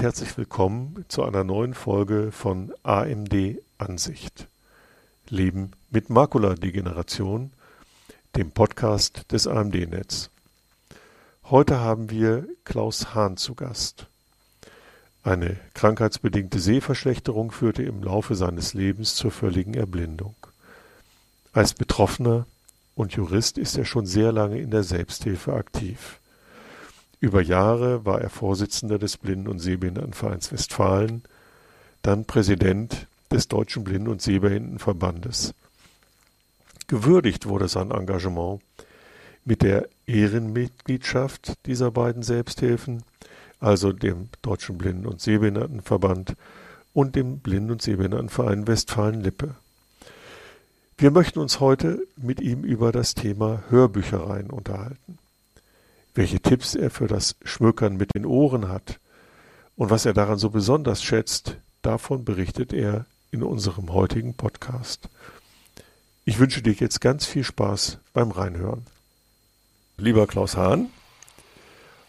Herzlich willkommen zu einer neuen Folge von AMD Ansicht. Leben mit Makuladegeneration, dem Podcast des AMD-Netz. Heute haben wir Klaus Hahn zu Gast. Eine krankheitsbedingte Sehverschlechterung führte im Laufe seines Lebens zur völligen Erblindung. Als Betroffener und Jurist ist er schon sehr lange in der Selbsthilfe aktiv. Über Jahre war er Vorsitzender des Blinden- und Sehbehindertenvereins Westfalen, dann Präsident des Deutschen Blinden- und Sehbehindertenverbandes. Gewürdigt wurde sein Engagement mit der Ehrenmitgliedschaft dieser beiden Selbsthilfen, also dem Deutschen Blinden- und Sehbehindertenverband und dem Blinden- und Sehbehindertenverein Westfalen-Lippe. Wir möchten uns heute mit ihm über das Thema Hörbüchereien unterhalten welche Tipps er für das Schmökern mit den Ohren hat und was er daran so besonders schätzt, davon berichtet er in unserem heutigen Podcast. Ich wünsche dir jetzt ganz viel Spaß beim Reinhören. Lieber Klaus Hahn,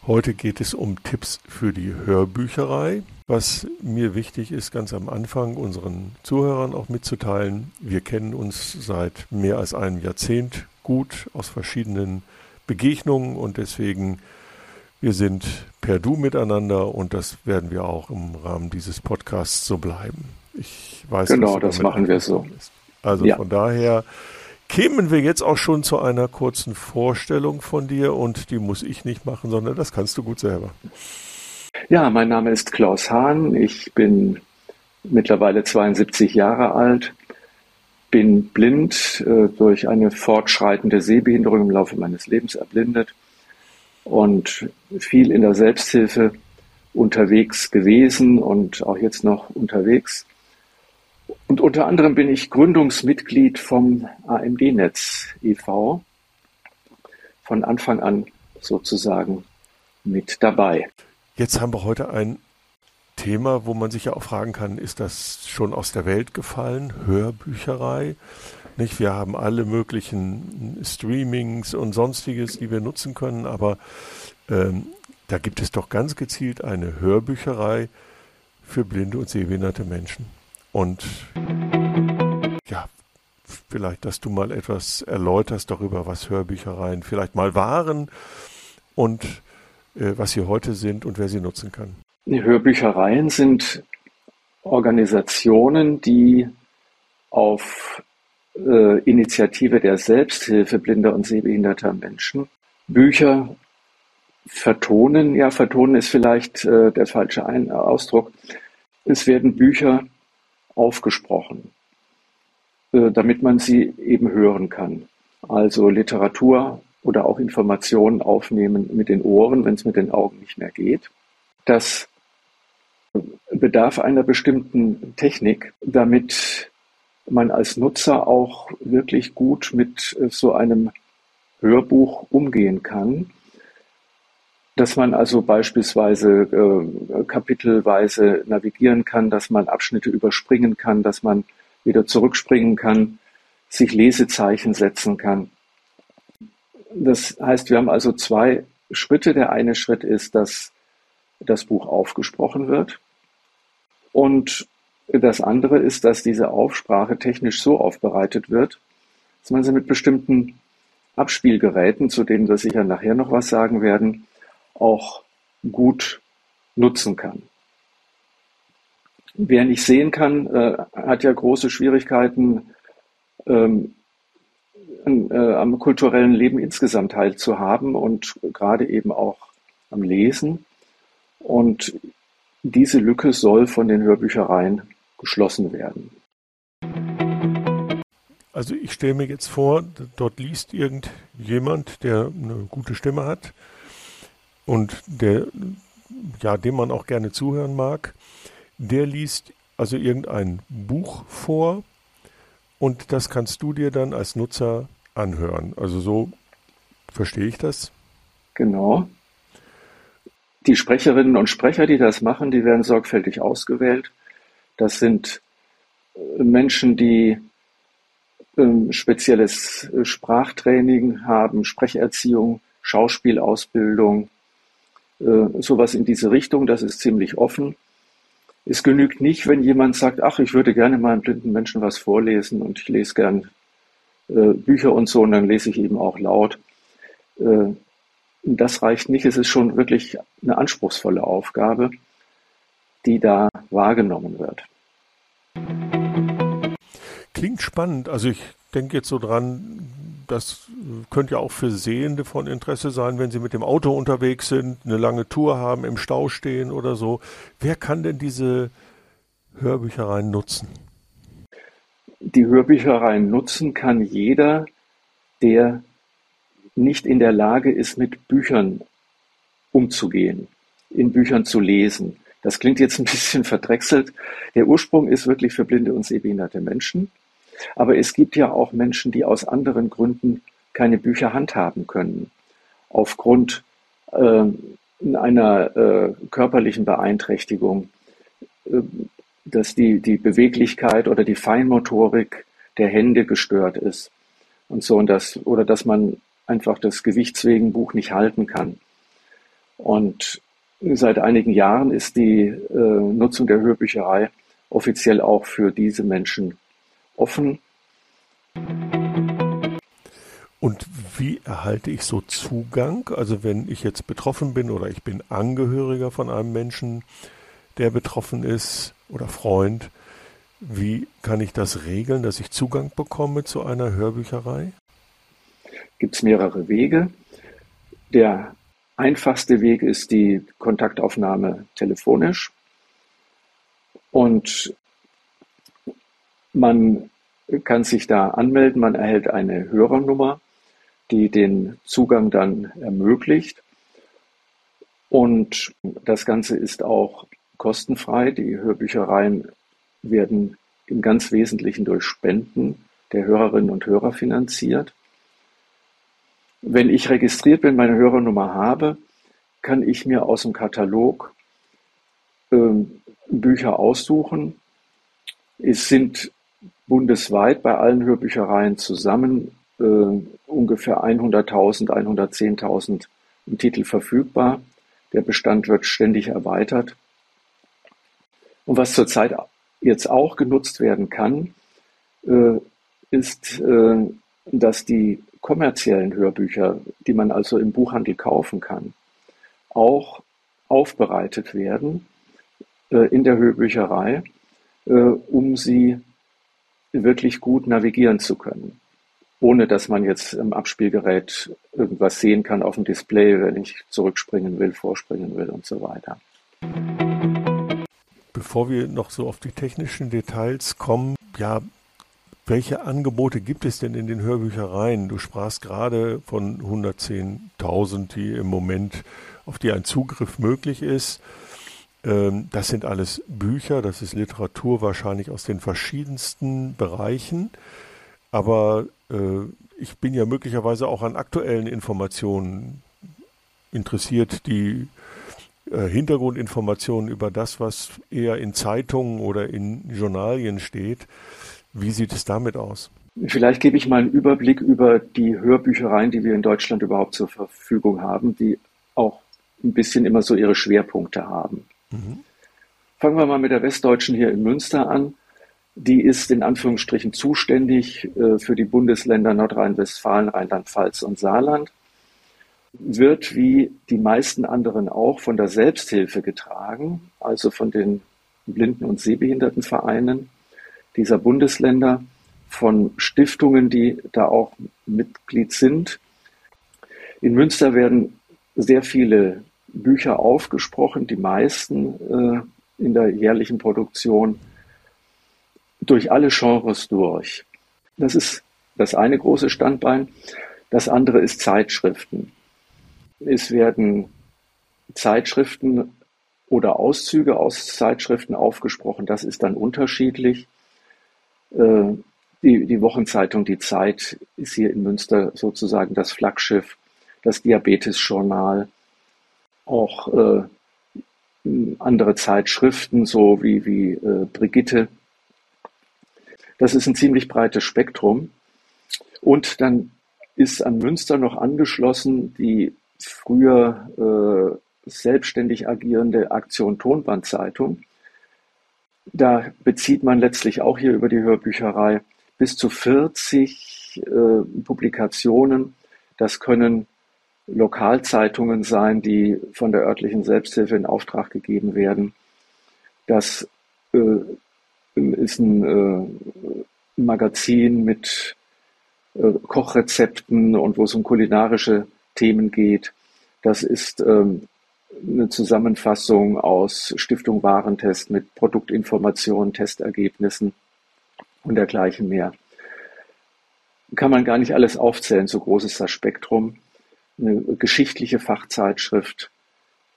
heute geht es um Tipps für die Hörbücherei. Was mir wichtig ist, ganz am Anfang unseren Zuhörern auch mitzuteilen, wir kennen uns seit mehr als einem Jahrzehnt gut aus verschiedenen Begegnungen und deswegen, wir sind per Du miteinander und das werden wir auch im Rahmen dieses Podcasts so bleiben. Ich weiß, genau, das machen wir so. Ist. Also ja. von daher kämen wir jetzt auch schon zu einer kurzen Vorstellung von dir und die muss ich nicht machen, sondern das kannst du gut selber. Ja, mein Name ist Klaus Hahn. Ich bin mittlerweile 72 Jahre alt, bin blind, äh, durch eine fortschreitende Sehbehinderung im Laufe meines Lebens erblindet und viel in der Selbsthilfe unterwegs gewesen und auch jetzt noch unterwegs. Und unter anderem bin ich Gründungsmitglied vom AMD-Netz e.V. Von Anfang an sozusagen mit dabei. Jetzt haben wir heute ein Thema, wo man sich ja auch fragen kann, ist das schon aus der Welt gefallen? Hörbücherei? Nicht? Wir haben alle möglichen Streamings und sonstiges, die wir nutzen können, aber ähm, da gibt es doch ganz gezielt eine Hörbücherei für blinde und sehbehinderte Menschen. Und ja, vielleicht, dass du mal etwas erläuterst darüber, was Hörbüchereien vielleicht mal waren und äh, was sie heute sind und wer sie nutzen kann. Hörbüchereien sind Organisationen, die auf äh, Initiative der Selbsthilfe blinder und sehbehinderter Menschen Bücher vertonen. Ja, vertonen ist vielleicht äh, der falsche Ein Ausdruck. Es werden Bücher aufgesprochen, äh, damit man sie eben hören kann. Also Literatur oder auch Informationen aufnehmen mit den Ohren, wenn es mit den Augen nicht mehr geht. Das bedarf einer bestimmten Technik, damit man als Nutzer auch wirklich gut mit äh, so einem Hörbuch umgehen kann. Dass man also beispielsweise äh, kapitelweise navigieren kann, dass man Abschnitte überspringen kann, dass man wieder zurückspringen kann, sich Lesezeichen setzen kann. Das heißt, wir haben also zwei Schritte. Der eine Schritt ist, dass das Buch aufgesprochen wird. Und das andere ist, dass diese Aufsprache technisch so aufbereitet wird, dass man sie mit bestimmten Abspielgeräten, zu denen wir sicher nachher noch was sagen werden, auch gut nutzen kann. Wer nicht sehen kann, äh, hat ja große Schwierigkeiten, ähm, äh, am kulturellen Leben insgesamt teilzuhaben und gerade eben auch am Lesen. Und diese Lücke soll von den Hörbüchereien geschlossen werden. Also ich stelle mir jetzt vor, dort liest irgendjemand, der eine gute Stimme hat und der, ja, dem man auch gerne zuhören mag, der liest also irgendein Buch vor und das kannst du dir dann als Nutzer anhören. Also so verstehe ich das. Genau. Die Sprecherinnen und Sprecher, die das machen, die werden sorgfältig ausgewählt. Das sind äh, Menschen, die ähm, spezielles äh, Sprachtraining haben, Sprecherziehung, Schauspielausbildung, Äh, sowas in diese Richtung, das ist ziemlich offen. Es genügt nicht, wenn jemand sagt, ach, ich würde gerne mal einem blinden Menschen was vorlesen und ich lese gern äh, Bücher und so und dann lese ich eben auch laut. Äh, das reicht nicht. Es ist schon wirklich eine anspruchsvolle Aufgabe, die da wahrgenommen wird. Klingt spannend. Also ich denke jetzt so dran, das könnte ja auch für Sehende von Interesse sein, wenn sie mit dem Auto unterwegs sind, eine lange Tour haben, im Stau stehen oder so. Wer kann denn diese Hörbüchereien nutzen? Die Hörbüchereien nutzen kann jeder, der nicht in der Lage ist, mit Büchern umzugehen, in Büchern zu lesen. Das klingt jetzt ein bisschen verdrechselt. Der Ursprung ist wirklich für blinde und sehbehinderte Menschen. Aber es gibt ja auch Menschen, die aus anderen Gründen keine Bücher handhaben können. Aufgrund äh, einer äh, körperlichen Beeinträchtigung, äh, dass die, die Beweglichkeit oder die Feinmotorik der Hände gestört ist und so und das, oder dass man einfach das Gewichtswegen Buch nicht halten kann. Und seit einigen Jahren ist die äh, Nutzung der Hörbücherei offiziell auch für diese Menschen offen. Und wie erhalte ich so Zugang? Also wenn ich jetzt betroffen bin oder ich bin Angehöriger von einem Menschen, der betroffen ist oder Freund, wie kann ich das regeln, dass ich Zugang bekomme zu einer Hörbücherei? Gibt es mehrere Wege. Der einfachste Weg ist die Kontaktaufnahme telefonisch. Und man kann sich da anmelden, man erhält eine Hörernummer, die den Zugang dann ermöglicht. Und das Ganze ist auch kostenfrei. Die Hörbüchereien werden im ganz Wesentlichen durch Spenden der Hörerinnen und Hörer finanziert. Wenn ich registriert bin, meine Hörernummer habe, kann ich mir aus dem Katalog äh, Bücher aussuchen. Es sind bundesweit bei allen Hörbüchereien zusammen äh, ungefähr 100.000, 110.000 Titel verfügbar. Der Bestand wird ständig erweitert. Und was zurzeit jetzt auch genutzt werden kann, äh, ist, äh, dass die kommerziellen Hörbücher, die man also im Buchhandel kaufen kann, auch aufbereitet werden äh, in der Hörbücherei, äh, um sie wirklich gut navigieren zu können. Ohne dass man jetzt im Abspielgerät irgendwas sehen kann auf dem Display, wenn ich zurückspringen will, vorspringen will und so weiter. Bevor wir noch so auf die technischen Details kommen, ja, welche Angebote gibt es denn in den Hörbüchereien? Du sprachst gerade von 110.000, die im Moment, auf die ein Zugriff möglich ist. Ähm, das sind alles Bücher, das ist Literatur wahrscheinlich aus den verschiedensten Bereichen. Aber äh, ich bin ja möglicherweise auch an aktuellen Informationen interessiert, die äh, Hintergrundinformationen über das, was eher in Zeitungen oder in Journalien steht. Wie sieht es damit aus? Vielleicht gebe ich mal einen Überblick über die Hörbüchereien, die wir in Deutschland überhaupt zur Verfügung haben, die auch ein bisschen immer so ihre Schwerpunkte haben. Mhm. Fangen wir mal mit der Westdeutschen hier in Münster an. Die ist in Anführungsstrichen zuständig äh, für die Bundesländer Nordrhein-Westfalen, Rheinland-Pfalz und Saarland. Wird wie die meisten anderen auch von der Selbsthilfe getragen, also von den Blinden- und Sehbehindertenvereinen dieser Bundesländer, von Stiftungen, die da auch Mitglied sind. In Münster werden sehr viele Bücher aufgesprochen, die meisten äh, in der jährlichen Produktion, durch alle Genres durch. Das ist das eine große Standbein. Das andere ist Zeitschriften. Es werden Zeitschriften oder Auszüge aus Zeitschriften aufgesprochen. Das ist dann unterschiedlich. Äh, die, die Wochenzeitung Die Zeit ist hier in Münster sozusagen das Flaggschiff, das Diabetes-Journal auch äh, andere Zeitschriften, so wie, wie äh, Brigitte. Das ist ein ziemlich breites Spektrum. Und dann ist an Münster noch angeschlossen die früher selbstständig agierende Aktion Tonbandzeitung. Da bezieht man letztlich auch hier über die Hörbücherei bis zu 40 äh, Publikationen. Das können Lokalzeitungen sein, die von der örtlichen Selbsthilfe in Auftrag gegeben werden. Das äh, ist ein äh, Magazin mit äh, Kochrezepten und wo es um kulinarische Themen geht. Das ist ähm, eine Zusammenfassung aus Stiftung Warentest mit Produktinformationen, Testergebnissen und dergleichen mehr. Kann man gar nicht alles aufzählen, so groß ist das Spektrum. Eine geschichtliche Fachzeitschrift,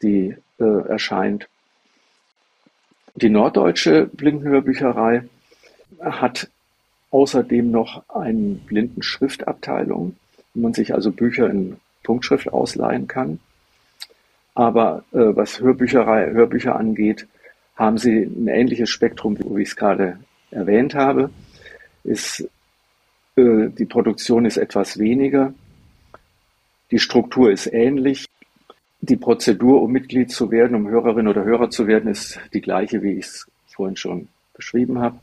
die äh, erscheint. Die Norddeutsche Blindenhörbücherei hat außerdem noch eine Blindenschriftabteilung, wo man sich also Bücher in Punktschrift ausleihen kann. Aber äh, was Hörbücherei, Hörbücher angeht, haben sie ein ähnliches Spektrum, wie ich es gerade erwähnt habe. Ist, äh, die Produktion ist etwas weniger. Die Struktur ist ähnlich. Die Prozedur, um Mitglied zu werden, um Hörerin oder Hörer zu werden, ist die gleiche, wie ich es vorhin schon beschrieben habe.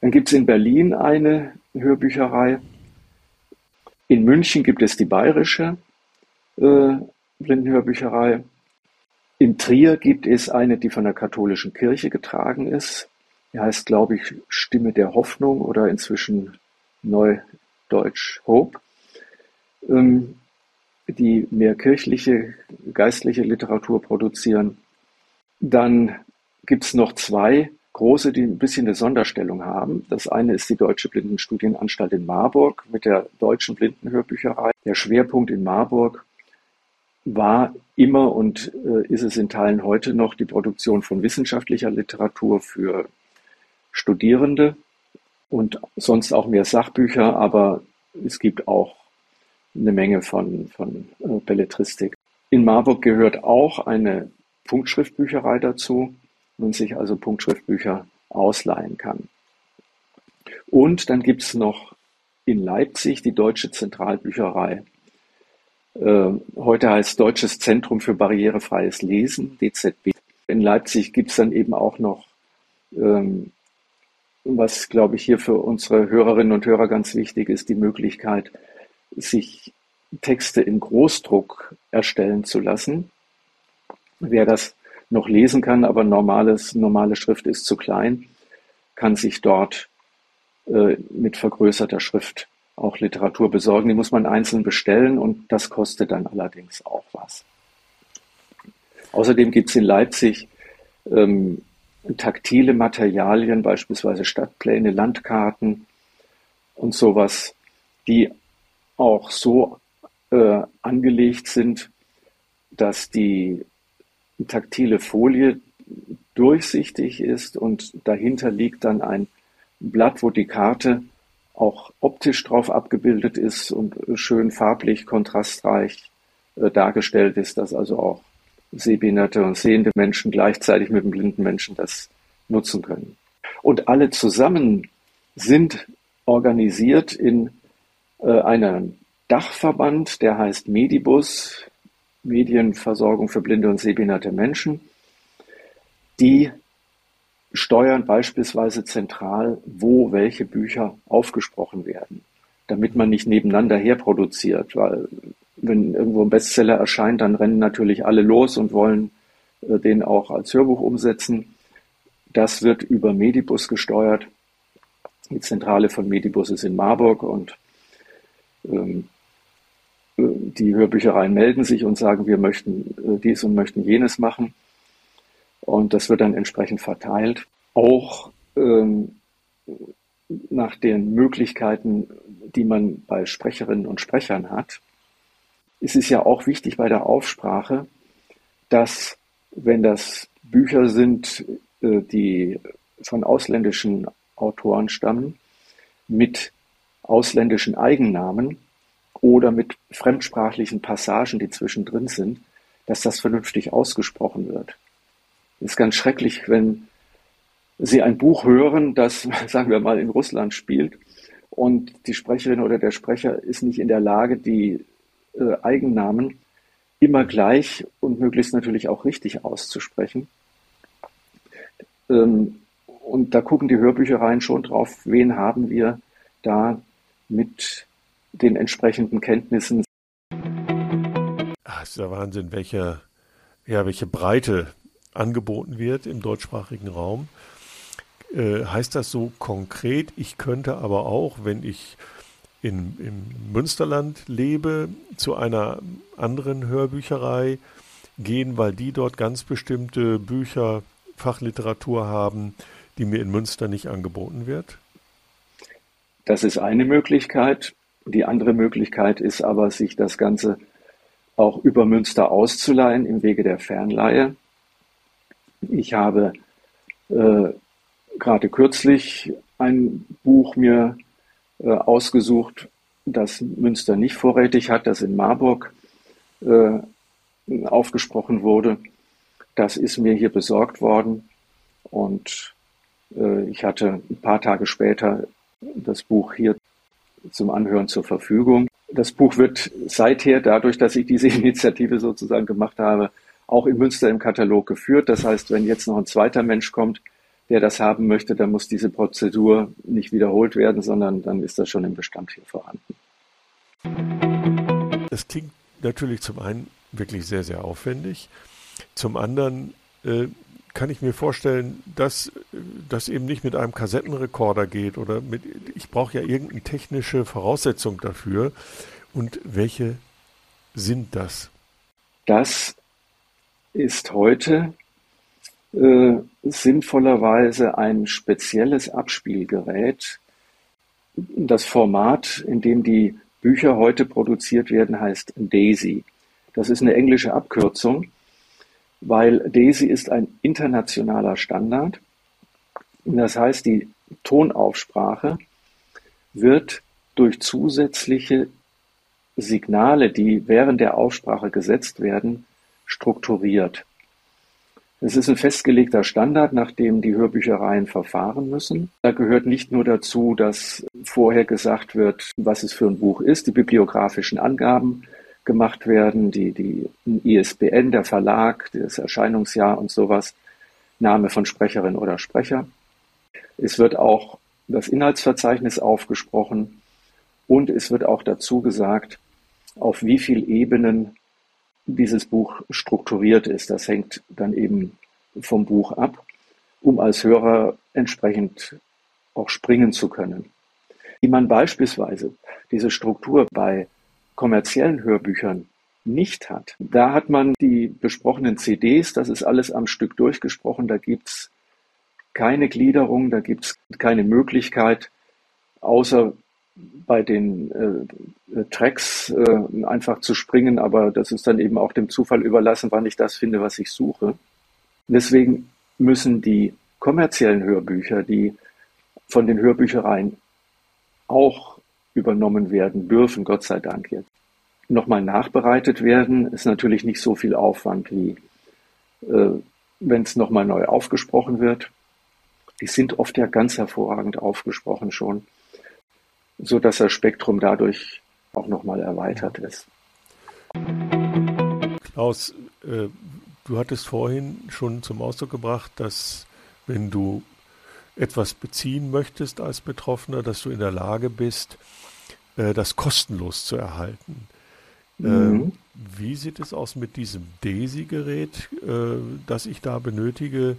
Dann gibt es in Berlin eine Hörbücherei. In München gibt es die Bayerische äh, Blindenhörbücherei. In Trier gibt es eine, die von der katholischen Kirche getragen ist. Die heißt, glaube ich, Stimme der Hoffnung oder inzwischen Neudeutsch Hope, ähm, die mehr kirchliche, geistliche Literatur produzieren. Dann gibt es noch zwei große, die ein bisschen eine Sonderstellung haben. Das eine ist die Deutsche Blindenstudienanstalt in Marburg mit der Deutschen Blindenhörbücherei. Der Schwerpunkt in Marburg war immer und äh, ist es in Teilen heute noch die Produktion von wissenschaftlicher Literatur für Studierende und sonst auch mehr Sachbücher, aber es gibt auch eine Menge von, von äh, Belletristik. In Marburg gehört auch eine Punktschriftbücherei dazu, man sich also Punktschriftbücher ausleihen kann. Und dann gibt es noch in Leipzig die Deutsche Zentralbücherei. Äh, heute heißt Deutsches Zentrum für barrierefreies Lesen, DZB. In Leipzig gibt es dann eben auch noch, ähm, was glaube ich hier für unsere Hörerinnen und Hörer ganz wichtig ist, die Möglichkeit, sich Texte in Großdruck erstellen zu lassen. Wer das noch lesen kann, aber normales, normale Schrift ist zu klein, kann sich dort äh, mit vergrößerter Schrift auch Literatur besorgen. Die muss man einzeln bestellen und das kostet dann allerdings auch was. Außerdem gibt es in Leipzig ähm, taktile Materialien, beispielsweise Stadtpläne, Landkarten und sowas, die auch so äh, angelegt sind, dass die taktile Folie durchsichtig ist und dahinter liegt dann ein Blatt, wo die Karte auch optisch drauf abgebildet ist und schön farblich, kontrastreich äh, dargestellt ist, dass also auch sehbehinderte und sehende Menschen gleichzeitig mit dem blinden Menschen das nutzen können. Und alle zusammen sind organisiert in äh, einem Dachverband, der heißt Medibus, Medienversorgung für blinde und sehbehinderte Menschen. Die steuern beispielsweise zentral, wo welche Bücher aufgesprochen werden, damit man nicht nebeneinander herproduziert, weil wenn irgendwo ein Bestseller erscheint, dann rennen natürlich alle los und wollen äh, den auch als Hörbuch umsetzen. Das wird über Medibus gesteuert. Die Zentrale von Medibus ist in Marburg und ähm, die Hörbüchereien melden sich und sagen, wir möchten äh, dies und möchten jenes machen. Und das wird dann entsprechend verteilt. Auch ähm, nach den Möglichkeiten, die man bei Sprecherinnen und Sprechern hat, ist es ja auch wichtig bei der Aufsprache, dass wenn das Bücher sind, äh, die von ausländischen Autoren stammen, mit ausländischen Eigennamen, oder mit fremdsprachlichen Passagen, die zwischendrin sind, dass das vernünftig ausgesprochen wird. Ist ganz schrecklich, wenn Sie ein Buch hören, das, sagen wir mal, in Russland spielt und die Sprecherin oder der Sprecher ist nicht in der Lage, die äh, Eigennamen immer gleich und möglichst natürlich auch richtig auszusprechen. Ähm, und da gucken die Hörbüchereien schon drauf, wen haben wir da mit den entsprechenden Kenntnissen. Ach, ist der Wahnsinn, welche, ja, welche Breite angeboten wird im deutschsprachigen Raum. Äh, heißt das so konkret, ich könnte aber auch, wenn ich in, im Münsterland lebe, zu einer anderen Hörbücherei gehen, weil die dort ganz bestimmte Bücher, Fachliteratur haben, die mir in Münster nicht angeboten wird? Das ist eine Möglichkeit. Die andere Möglichkeit ist aber, sich das Ganze auch über Münster auszuleihen im Wege der Fernleihe. Ich habe äh, gerade kürzlich ein Buch mir äh, ausgesucht, das Münster nicht vorrätig hat, das in Marburg äh, aufgesprochen wurde. Das ist mir hier besorgt worden und äh, ich hatte ein paar Tage später das Buch hier zum Anhören zur Verfügung. Das Buch wird seither, dadurch, dass ich diese Initiative sozusagen gemacht habe, auch in Münster im Katalog geführt. Das heißt, wenn jetzt noch ein zweiter Mensch kommt, der das haben möchte, dann muss diese Prozedur nicht wiederholt werden, sondern dann ist das schon im Bestand hier vorhanden. Das klingt natürlich zum einen wirklich sehr, sehr aufwendig. Zum anderen äh, kann ich mir vorstellen, dass das eben nicht mit einem Kassettenrekorder geht oder mit, ich brauche ja irgendeine technische Voraussetzung dafür. Und welche sind das? Das ist heute äh, sinnvollerweise ein spezielles Abspielgerät. Das Format, in dem die Bücher heute produziert werden, heißt DAISY. Das ist eine englische Abkürzung, weil DAISY ist ein internationaler Standard. Das heißt, die Tonaufsprache wird durch zusätzliche Signale, die während der Aussprache gesetzt werden, strukturiert. Es ist ein festgelegter Standard, nach dem die Hörbüchereien verfahren müssen. Da gehört nicht nur dazu, dass vorher gesagt wird, was es für ein Buch ist, die bibliografischen Angaben gemacht werden, die, die ISBN, der Verlag, das Erscheinungsjahr und sowas, Name von Sprecherin oder Sprecher. Es wird auch das Inhaltsverzeichnis aufgesprochen und es wird auch dazu gesagt, auf wie viel Ebenen dieses Buch strukturiert ist. Das hängt dann eben vom Buch ab, um als Hörer entsprechend auch springen zu können. Wie man beispielsweise diese Struktur bei kommerziellen Hörbüchern nicht hat. Da hat man die besprochenen CDs, das ist alles am Stück durchgesprochen, da gibt es keine Gliederung, da gibt es keine Möglichkeit, außer bei den äh, Tracks äh, einfach zu springen, aber das ist dann eben auch dem Zufall überlassen, wann ich das finde, was ich suche. Deswegen müssen die kommerziellen Hörbücher, die von den Hörbüchereien auch übernommen werden dürfen, Gott sei Dank jetzt, nochmal nachbereitet werden, ist natürlich nicht so viel Aufwand wie äh, wenn es nochmal neu aufgesprochen wird. Die sind oft ja ganz hervorragend aufgesprochen schon so dass das Spektrum dadurch auch nochmal erweitert ist. Klaus, äh, du hattest vorhin schon zum Ausdruck gebracht, dass wenn du etwas beziehen möchtest als Betroffener, dass du in der Lage bist, äh, das kostenlos zu erhalten. Mhm. Ähm, wie sieht es aus mit diesem DESI-Gerät, äh, das ich da benötige?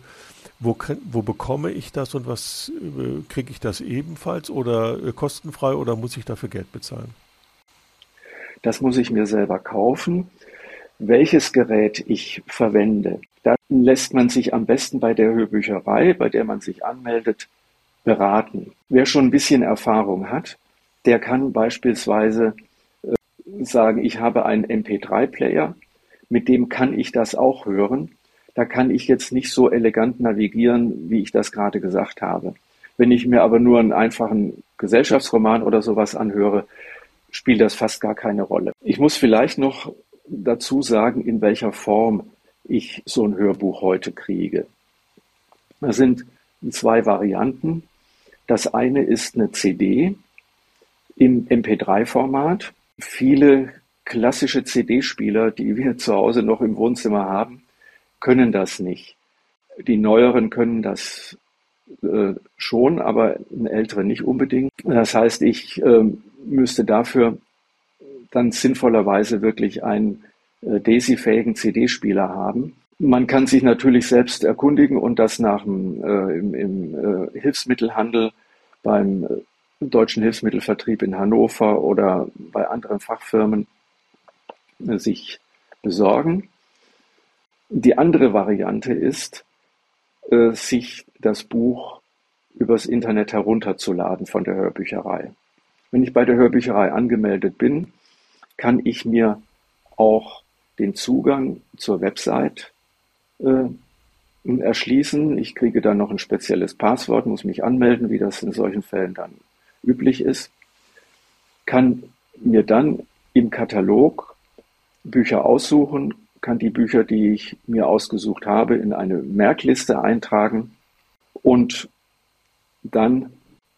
Wo, wo bekomme ich das und was äh, kriege ich das ebenfalls oder äh, kostenfrei oder muss ich dafür Geld bezahlen? Das muss ich mir selber kaufen. Welches Gerät ich verwende, da lässt man sich am besten bei der Hörbücherei, bei der man sich anmeldet, beraten. Wer schon ein bisschen Erfahrung hat, der kann beispielsweise sagen, ich habe einen MP3-Player, mit dem kann ich das auch hören. Da kann ich jetzt nicht so elegant navigieren, wie ich das gerade gesagt habe. Wenn ich mir aber nur einen einfachen Gesellschaftsroman oder sowas anhöre, spielt das fast gar keine Rolle. Ich muss vielleicht noch dazu sagen, in welcher Form ich so ein Hörbuch heute kriege. Da sind zwei Varianten. Das eine ist eine CD im MP3-Format. Viele klassische CD-Spieler, die wir zu Hause noch im Wohnzimmer haben, können das nicht. Die neueren können das äh, schon, aber ältere nicht unbedingt. Das heißt, ich äh, müsste dafür dann sinnvollerweise wirklich einen äh, DAISY-fähigen CD-Spieler haben. Man kann sich natürlich selbst erkundigen und das nach dem, äh, im, im äh, Hilfsmittelhandel beim äh, deutschen Hilfsmittelvertrieb in Hannover oder bei anderen Fachfirmen äh, sich besorgen. Die andere Variante ist, äh, sich das Buch übers Internet herunterzuladen von der Hörbücherei. Wenn ich bei der Hörbücherei angemeldet bin, kann ich mir auch den Zugang zur Website äh, erschließen. Ich kriege dann noch ein spezielles Passwort, muss mich anmelden, wie das in solchen Fällen dann üblich ist, kann mir dann im Katalog Bücher aussuchen, kann die Bücher, die ich mir ausgesucht habe, in eine Merkliste eintragen und dann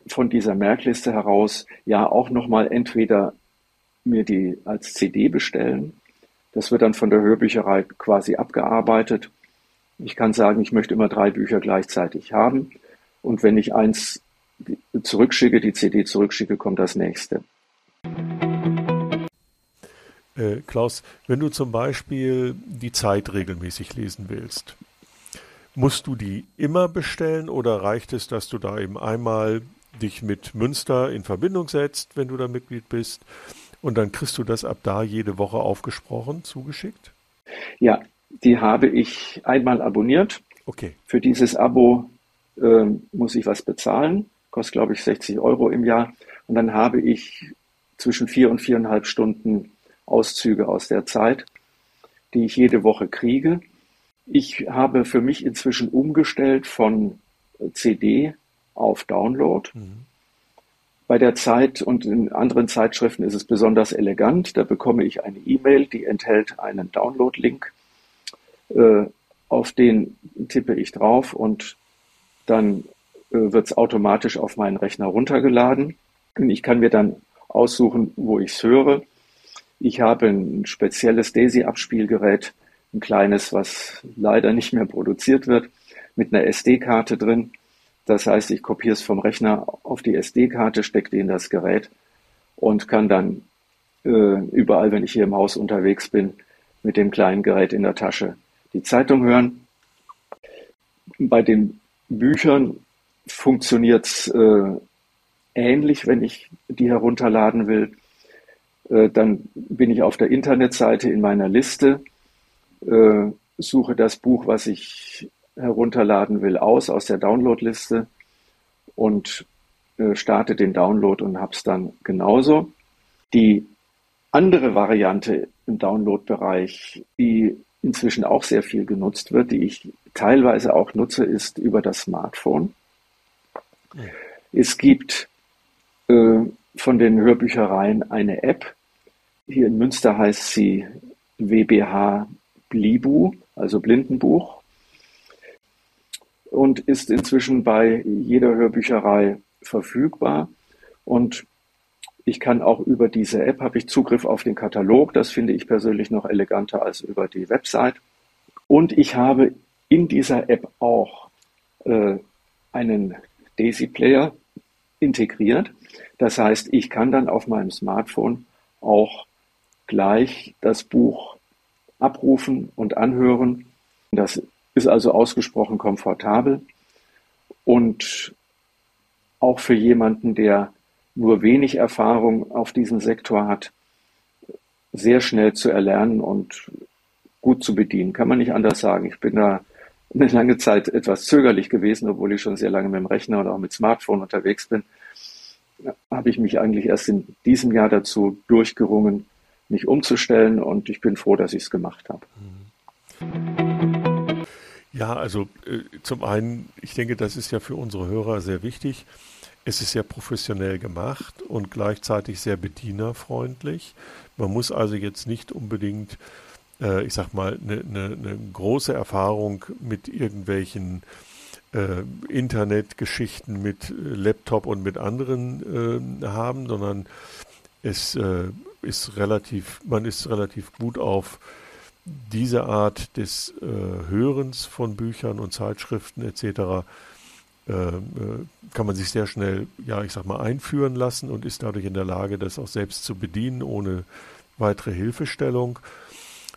von dieser Merkliste heraus ja auch nochmal entweder mir die als CD bestellen. Das wird dann von der Hörbücherei quasi abgearbeitet. Ich kann sagen, ich möchte immer drei Bücher gleichzeitig haben. Und wenn ich eins zurückschicke, die CD zurückschicke, kommt das nächste. Äh, Klaus, wenn du zum Beispiel die Zeit regelmäßig lesen willst, musst du die immer bestellen oder reicht es, dass du da eben einmal dich mit Münster in Verbindung setzt, wenn du da Mitglied bist, und dann kriegst du das ab da jede Woche aufgesprochen zugeschickt? Ja, die habe ich einmal abonniert. Okay. Für dieses Abo äh, muss ich was bezahlen kostet glaube ich 60 Euro im Jahr. Und dann habe ich zwischen vier und viereinhalb Stunden Auszüge aus der Zeit, die ich jede Woche kriege. Ich habe für mich inzwischen umgestellt von CD auf Download. Mhm. Bei der Zeit und in anderen Zeitschriften ist es besonders elegant. Da bekomme ich eine E-Mail, die enthält einen Download-Link. Äh, auf den tippe ich drauf und dann äh, wird es automatisch auf meinen Rechner runtergeladen. Und ich kann mir dann aussuchen, wo ich es höre. Ich habe ein spezielles DAISY-Abspielgerät, ein kleines, was leider nicht mehr produziert wird, mit einer SD-Karte drin. Das heißt, ich kopiere es vom Rechner auf die SD-Karte, stecke die in das Gerät und kann dann äh, überall, wenn ich hier im Haus unterwegs bin, mit dem kleinen Gerät in der Tasche die Zeitung hören. Bei den Büchern funktioniert es äh, ähnlich, wenn ich die herunterladen will. Äh, dann bin ich auf der Internetseite in meiner Liste, äh, suche das Buch, was ich herunterladen will, aus, aus der Downloadliste und äh, starte den Download und habe es dann genauso. Die andere Variante im Download-Bereich, die inzwischen auch sehr viel genutzt wird, die ich teilweise auch nutze, ist über das Smartphone. Es gibt äh, von den Hörbüchereien eine App. Hier in Münster heißt sie WBH Blibu, also Blindenbuch. Und ist inzwischen bei jeder Hörbücherei verfügbar. Und ich kann auch über diese App habe ich Zugriff auf den Katalog. Das finde ich persönlich noch eleganter als über die Website. Und ich habe in dieser App auch äh, einen Daisy Player integriert. Das heißt, ich kann dann auf meinem Smartphone auch gleich das Buch abrufen und anhören. Das ist also ausgesprochen komfortabel und auch für jemanden, der nur wenig Erfahrung auf diesem Sektor hat, sehr schnell zu erlernen und gut zu bedienen. Kann man nicht anders sagen. Ich bin da eine lange Zeit etwas zögerlich gewesen, obwohl ich schon sehr lange mit dem Rechner und auch mit Smartphone unterwegs bin, habe ich mich eigentlich erst in diesem Jahr dazu durchgerungen, mich umzustellen und ich bin froh, dass ich es gemacht habe. Ja, also äh, zum einen, ich denke, das ist ja für unsere Hörer sehr wichtig. Es ist sehr professionell gemacht und gleichzeitig sehr bedienerfreundlich. Man muss also jetzt nicht unbedingt äh, ich sag mal, eine ne, ne große Erfahrung mit irgendwelchen äh, Internetgeschichten mit Laptop und mit anderen äh, haben, sondern es äh, ist relativ, man ist relativ gut auf diese Art des äh, Hörens von Büchern und Zeitschriften etc. Äh, äh, kann man sich sehr schnell, ja, ich sag mal, einführen lassen und ist dadurch in der Lage, das auch selbst zu bedienen, ohne weitere Hilfestellung.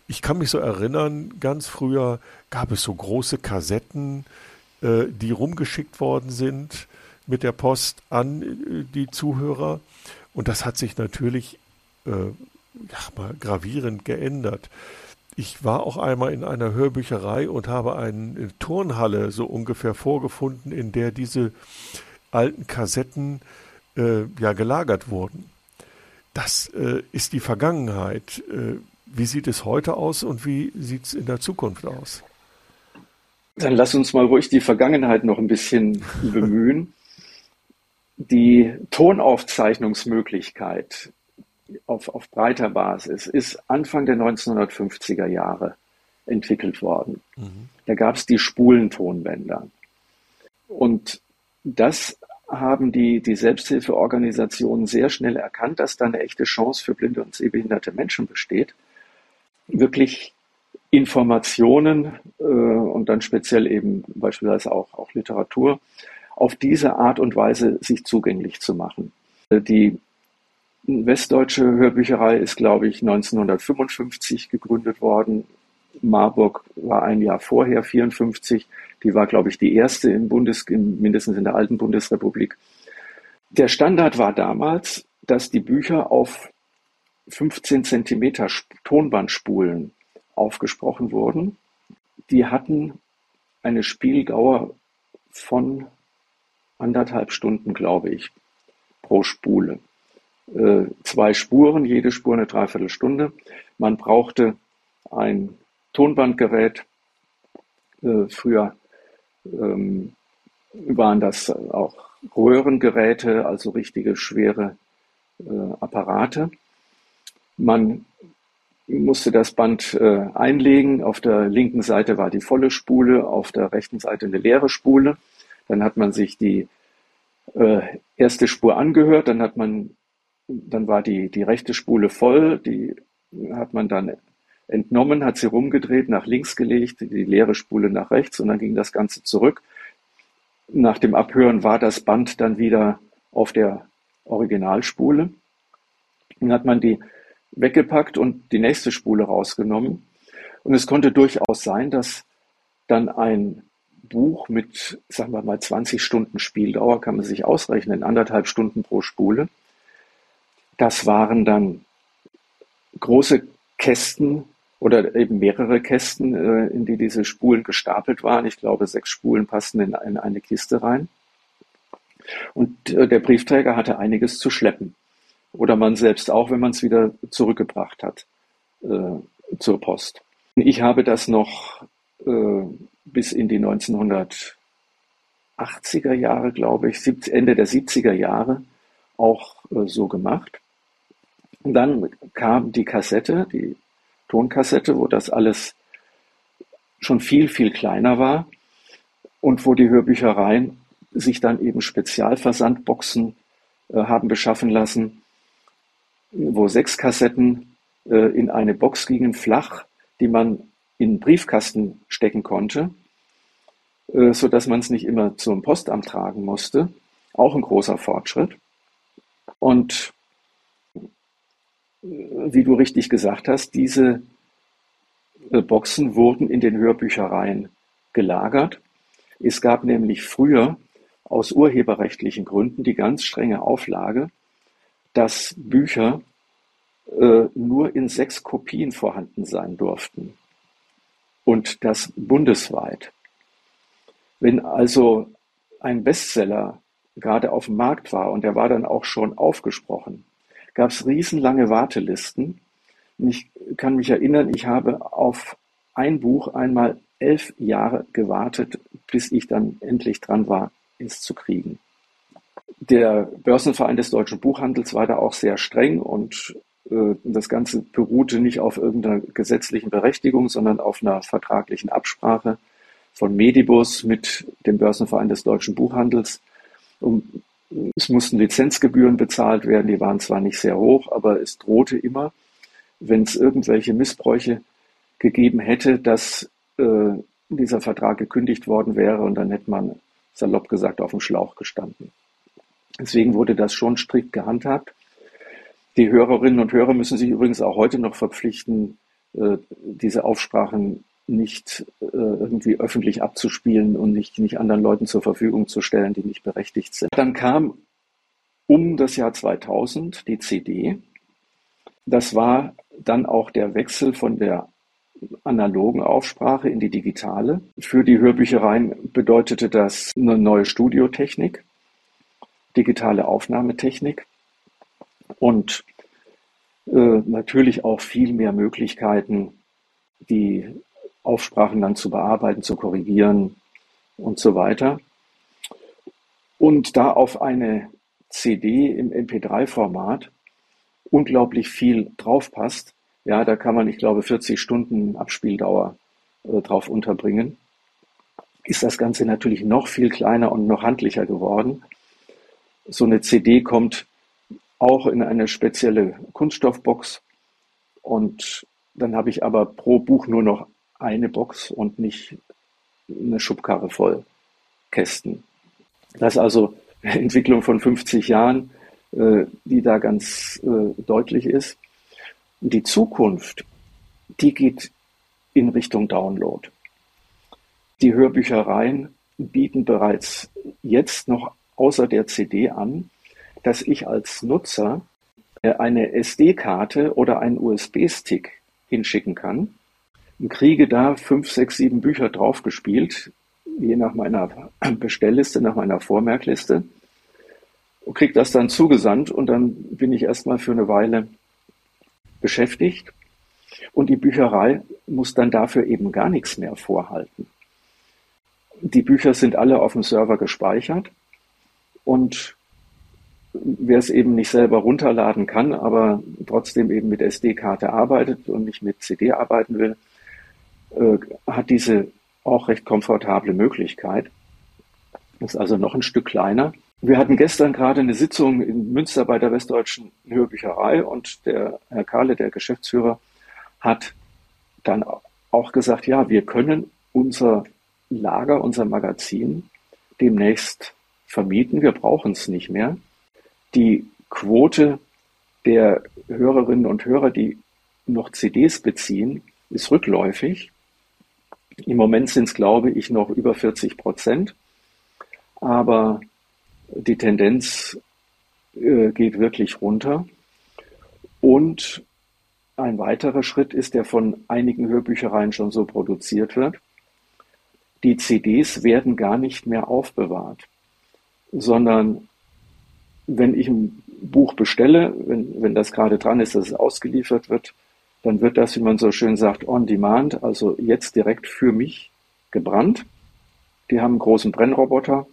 Ich kann mich so erinnern, ganz früher gab es so große Kassetten, äh, die rumgeschickt worden sind mit der Post an äh, die Zuhörer. Und das hat sich natürlich äh, mal gravierend geändert. Ich war auch einmal in einer Hörbücherei und habe eine Turnhalle so ungefähr vorgefunden, in der diese alten Kassetten äh, ja gelagert wurden. Das äh, ist die Vergangenheit. Wie sieht es heute aus und wie sieht es in der Zukunft aus? Dann lass uns mal ruhig die Vergangenheit noch ein bisschen bemühen. Die Tonaufzeichnungsmöglichkeit auf, auf breiter Basis ist Anfang der 1950er Jahre entwickelt worden. Mhm. Da gab es die Spulentonbänder. Und das haben die, die Selbsthilfeorganisationen sehr schnell erkannt, dass da eine echte Chance für blinde und sehbehinderte Menschen besteht, wirklich Informationen äh, und dann speziell eben beispielsweise auch, auch Literatur auf diese Art und Weise sich zugänglich zu machen. Die Westdeutsche Hörbücherei ist, glaube ich, 1955 gegründet worden. Marburg war ein Jahr vorher, 54. Die war, glaube ich, die erste im Bundes, in, mindestens in der alten Bundesrepublik. Der Standard war damals, dass die Bücher auf 15 Zentimeter Tonbandspulen aufgesprochen wurden. Die hatten eine Spieldauer von anderthalb Stunden, glaube ich, pro Spule äh, zwei Spuren, jede Spur eine Dreiviertelstunde. Man brauchte ein Tonbandgerät. Äh, früher ähm, waren das auch Röhrengeräte, also richtige schwere äh, Apparate. Man musste das Band äh, einlegen. Auf der linken Seite war die volle Spule, auf der rechten Seite eine leere Spule. Dann hat man sich die äh, erste Spur angehört, dann hat man dann war die, die rechte Spule voll, die hat man dann entnommen, hat sie rumgedreht, nach links gelegt, die leere Spule nach rechts und dann ging das Ganze zurück. Nach dem Abhören war das Band dann wieder auf der Originalspule. Dann hat man die weggepackt und die nächste Spule rausgenommen. Und es konnte durchaus sein, dass dann ein Buch mit, sagen wir mal, 20 Stunden Spieldauer, kann man sich ausrechnen, anderthalb Stunden pro Spule, das waren dann große Kästen oder eben mehrere Kästen, äh, in die diese Spulen gestapelt waren. Ich glaube, sechs Spulen passten in, eine Kiste rein. Und äh, der Briefträger hatte einiges zu schleppen. Oder man selbst auch, wenn man es wieder zurückgebracht hat äh, zur Post. Ich habe das noch äh, bis in die 1980er Jahre, glaube ich, Ende der 70er Jahre auch äh, so gemacht. Und dann kam die Kassette, die Tonkassette, wo das alles schon viel, viel kleiner war und wo die Hörbüchereien sich dann eben Spezialversandboxen äh, haben beschaffen lassen, wo sechs Kassetten äh, in eine Box gingen, flach, die man in einen Briefkasten stecken konnte, äh, so dass man es nicht immer zum Postamt tragen musste. Auch ein großer Fortschritt. Und wie du richtig gesagt hast, diese äh, Boxen wurden in den Hörbüchereien gelagert. Es gab nämlich früher aus urheberrechtlichen Gründen die ganz strenge Auflage, dass Bücher äh, nur in sechs Kopien vorhanden sein durften. Und das bundesweit. Wenn also ein Bestseller gerade auf dem Markt war und der war dann auch schon aufgesprochen, gab es riesenlange Wartelisten. Und ich kann mich erinnern, ich habe auf ein Buch einmal elf Jahre gewartet, bis ich dann endlich dran war, es zu kriegen. Der Börsenverein des deutschen Buchhandels war da auch sehr streng und äh, das Ganze beruhte nicht auf irgendeiner gesetzlichen Berechtigung, sondern auf einer vertraglichen Absprache von Medibus mit dem Börsenverein des deutschen Buchhandels. Und Es mussten Lizenzgebühren bezahlt werden, die waren zwar nicht sehr hoch, aber es drohte immer, wenn es irgendwelche Missbräuche gegeben hätte, dass äh, dieser Vertrag gekündigt worden wäre und dann hätte man salopp gesagt auf dem Schlauch gestanden. Deswegen wurde das schon strikt gehandhabt. Die Hörerinnen und Hörer müssen sich übrigens auch heute noch verpflichten, äh, diese Aufsprachen nicht äh, irgendwie öffentlich abzuspielen und nicht, nicht anderen Leuten zur Verfügung zu stellen, die nicht berechtigt sind. Dann kam um das Jahr 2000 die CD. Das war dann auch der Wechsel von der analogen Aufsprache in die digitale. Für die Hörbüchereien bedeutete das eine neue Studiotechnik, digitale Aufnahmetechnik und äh, natürlich auch viel mehr Möglichkeiten, die Aufsprachen dann zu bearbeiten, zu korrigieren und so weiter. Und da auf eine CD im MP3-Format unglaublich viel draufpasst, ja, da kann man, ich glaube, 40 Stunden Abspieldauer äh, drauf unterbringen. Ist das Ganze natürlich noch viel kleiner und noch handlicher geworden. So eine CD kommt auch in eine spezielle Kunststoffbox und dann habe ich aber pro Buch nur noch eine Box und nicht eine Schubkarre voll Kästen. Das ist also eine Entwicklung von 50 Jahren, äh, die da ganz äh, deutlich ist. Die Zukunft, die geht in Richtung Download. Die Hörbüchereien bieten bereits jetzt noch außer der CD an, dass ich als Nutzer äh, eine SD-Karte oder einen USB-Stick hinschicken kann und kriege da fünf, sechs, sieben Bücher draufgespielt, je nach meiner Bestellliste, nach meiner Vormerkliste und kriege das dann zugesandt und dann bin ich erstmal für eine Weile beschäftigt und die Bücherei muss dann dafür eben gar nichts mehr vorhalten. Die Bücher sind alle auf dem Server gespeichert und wer es eben nicht selber runterladen kann, aber trotzdem eben mit SD-Karte arbeitet und nicht mit CD arbeiten will, äh, hat diese auch recht komfortable Möglichkeit. Ist also noch ein Stück kleiner. Wir hatten gestern gerade eine Sitzung in Münster bei der Westdeutschen Hörbücherei und der Herr Kahle, der Geschäftsführer, hat dann auch gesagt, ja, wir können unser Lager, unser Magazin demnächst vermieten. Wir brauchen es nicht mehr. Die Quote der Hörerinnen und Hörer, die noch CDs beziehen, ist rückläufig. Im Moment sind es, glaube ich, noch über 40 Prozent. Aber die Tendenz äh, geht wirklich runter. Und ein weiterer Schritt ist, der von einigen Hörbüchereien schon so produziert wird. Die CDs werden gar nicht mehr aufbewahrt, sondern wenn ich ein Buch bestelle, wenn, wenn das gerade dran ist, dass es ausgeliefert wird, dann wird das, wie man so schön sagt, on demand, also jetzt direkt für mich gebrannt. Die haben einen großen Brennroboter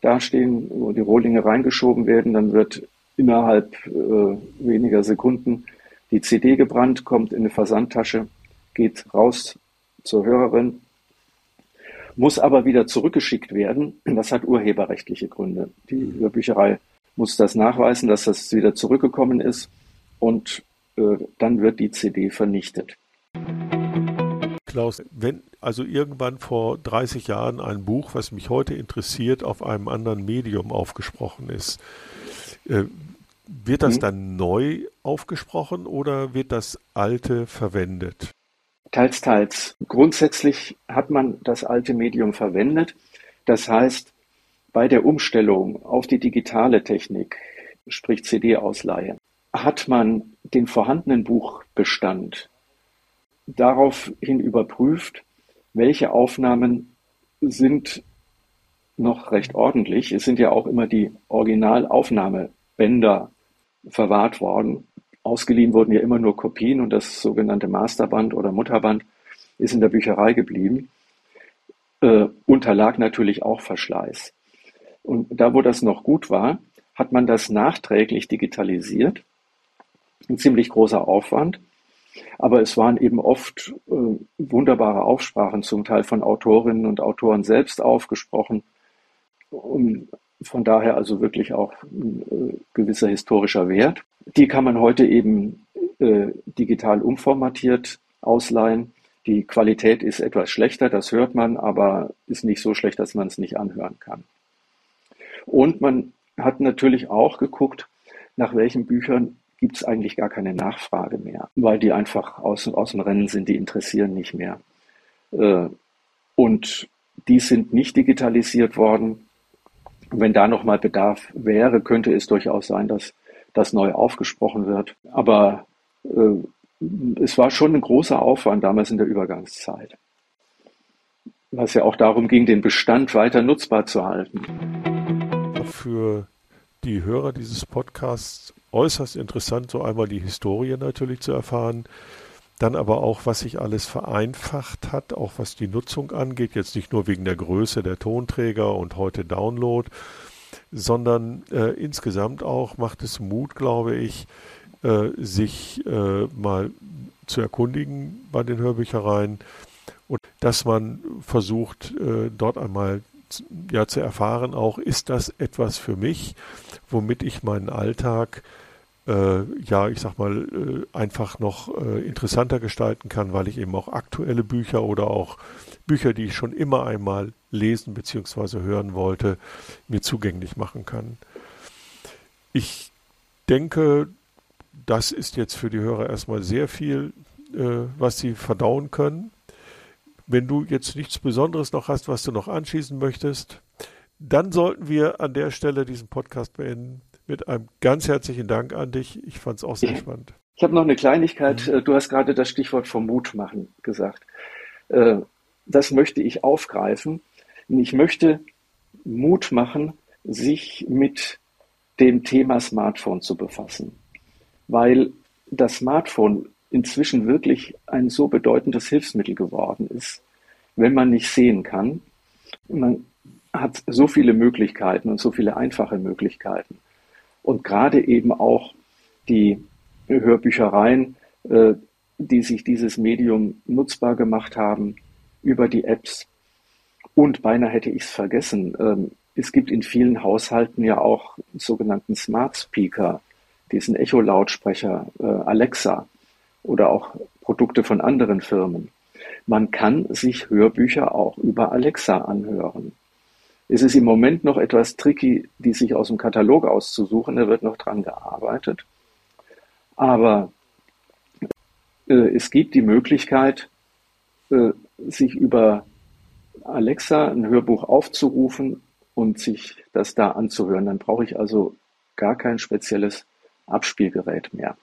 dastehen, wo die Rohlinge reingeschoben werden, dann wird innerhalb äh, weniger Sekunden die CD gebrannt, kommt in eine Versandtasche, geht raus zur Hörerin, muss aber wieder zurückgeschickt werden. Das hat urheberrechtliche Gründe. Die Bücherei muss das nachweisen, dass das wieder zurückgekommen ist und äh, dann wird die CD vernichtet. Klaus, wenn also irgendwann vor 30 Jahren ein Buch, was mich heute interessiert, auf einem anderen Medium aufgesprochen ist, äh, wird das mhm. dann neu aufgesprochen oder wird das alte verwendet? Teils, teils. Grundsätzlich hat man das alte Medium verwendet. Das heißt, bei der Umstellung auf die digitale Technik, sprich CD-Ausleihe, hat man den vorhandenen Buchbestand daraufhin überprüft, welche Aufnahmen sind noch recht ordentlich. Es sind ja auch immer die Originalaufnahmebänder verwahrt worden. Ausgeliehen wurden ja immer nur Kopien und das sogenannte Masterband oder Mutterband ist in der Bücherei geblieben. Äh, unterlag natürlich auch Verschleiß. Und da, wo das noch gut war, hat man das nachträglich digitalisiert. Ein ziemlich großer Aufwand. Aber es waren eben oft äh, wunderbare Aufsprachen, zum Teil von Autorinnen und Autoren selbst aufgesprochen. Und von daher also wirklich auch ein äh, gewisser historischer Wert. Die kann man heute eben äh, digital umformatiert ausleihen. Die Qualität ist etwas schlechter, das hört man, aber ist nicht so schlecht, dass man es nicht anhören kann. Und man hat natürlich auch geguckt, nach welchen Büchern gibt es eigentlich gar keine Nachfrage mehr, weil die einfach aus, aus dem Rennen sind, die interessieren nicht mehr. Äh, und die sind nicht digitalisiert worden. Wenn da nochmal Bedarf wäre, könnte es durchaus sein, dass das neu aufgesprochen wird. Aber äh, es war schon ein großer Aufwand damals in der Übergangszeit. Was ja auch darum ging, den Bestand weiter nutzbar zu halten. Für die Hörer dieses Podcasts äußerst interessant, so einmal die Historie natürlich zu erfahren, dann aber auch, was sich alles vereinfacht hat, auch was die Nutzung angeht, jetzt nicht nur wegen der Größe der Tonträger und heute Download, sondern äh, insgesamt auch macht es Mut, glaube ich, äh, sich äh, mal zu erkundigen bei den Hörbüchereien und dass man versucht, äh, dort einmal ja zu erfahren, auch ist das etwas für mich, womit ich meinen Alltag ja, ich sag mal, äh, einfach noch äh, interessanter gestalten kann, weil ich eben auch aktuelle Bücher oder auch Bücher, die ich schon immer einmal lesen bzw. hören wollte, mir zugänglich machen kann. Ich denke, das ist jetzt für die Hörer erstmal sehr viel, äh, was sie verdauen können. Wenn du jetzt nichts Besonderes noch hast, was du noch anschließen möchtest, dann sollten wir an der Stelle diesen Podcast beenden mit einem ganz herzlichen Dank an dich. Ich fand es auch sehr spannend. Ich habe noch eine Kleinigkeit. Mhm. Du hast gerade das Stichwort vom Mut machen gesagt. Äh, das möchte ich aufgreifen. Ich möchte Mut machen, sich mit dem Thema Smartphone zu befassen, weil das Smartphone inzwischen wirklich ein so bedeutendes Hilfsmittel geworden ist, wenn man nicht sehen kann. Man hat so viele Möglichkeiten und so viele einfache Möglichkeiten und gerade eben auch die Hörbüchereien, äh, die sich dieses Medium nutzbar gemacht haben über die Apps. Und beinahe hätte ich es vergessen. Ähm, es gibt in vielen Haushalten ja auch sogenannten Smart Speaker, diesen Echo-Lautsprecher äh, Alexa oder auch Produkte von anderen Firmen. Man kann sich Hörbücher auch über Alexa anhören. Es ist im Moment noch etwas tricky, die sich aus dem Katalog auszusuchen. Da wird noch dran gearbeitet. Aber äh, es gibt die Möglichkeit, äh, sich über Alexa ein Hörbuch aufzurufen und sich das da anzuhören. Dann brauche ich also gar kein spezielles Abspielgerät mehr.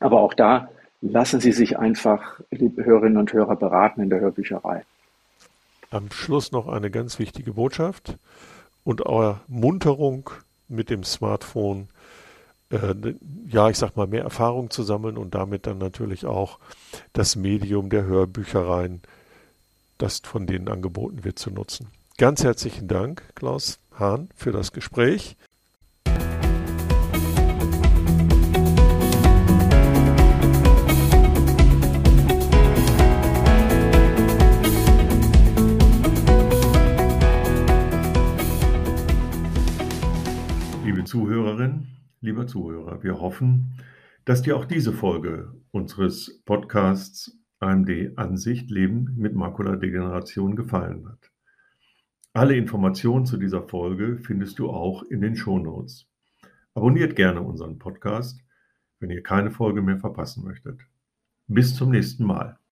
Aber auch da lassen Sie sich einfach, liebe Hörerinnen und Hörer, beraten in der Hörbücherei. Am Schluss noch eine ganz wichtige Botschaft und Ermunterung mit dem Smartphone, äh, ja, ich sag mal, mehr Erfahrung zu sammeln und damit dann natürlich auch das Medium der Hörbüchereien, das von denen angeboten wird, zu nutzen. Ganz herzlichen Dank, Klaus Hahn, für das Gespräch. Zuhörerin, lieber Zuhörer, wir hoffen, dass dir auch diese Folge unseres Podcasts AMD Ansicht Leben mit Makuladegeneration gefallen hat. Alle Informationen zu dieser Folge findest du auch in den Shownotes. Abonniert gerne unseren Podcast, wenn ihr keine Folge mehr verpassen möchtet. Bis zum nächsten Mal.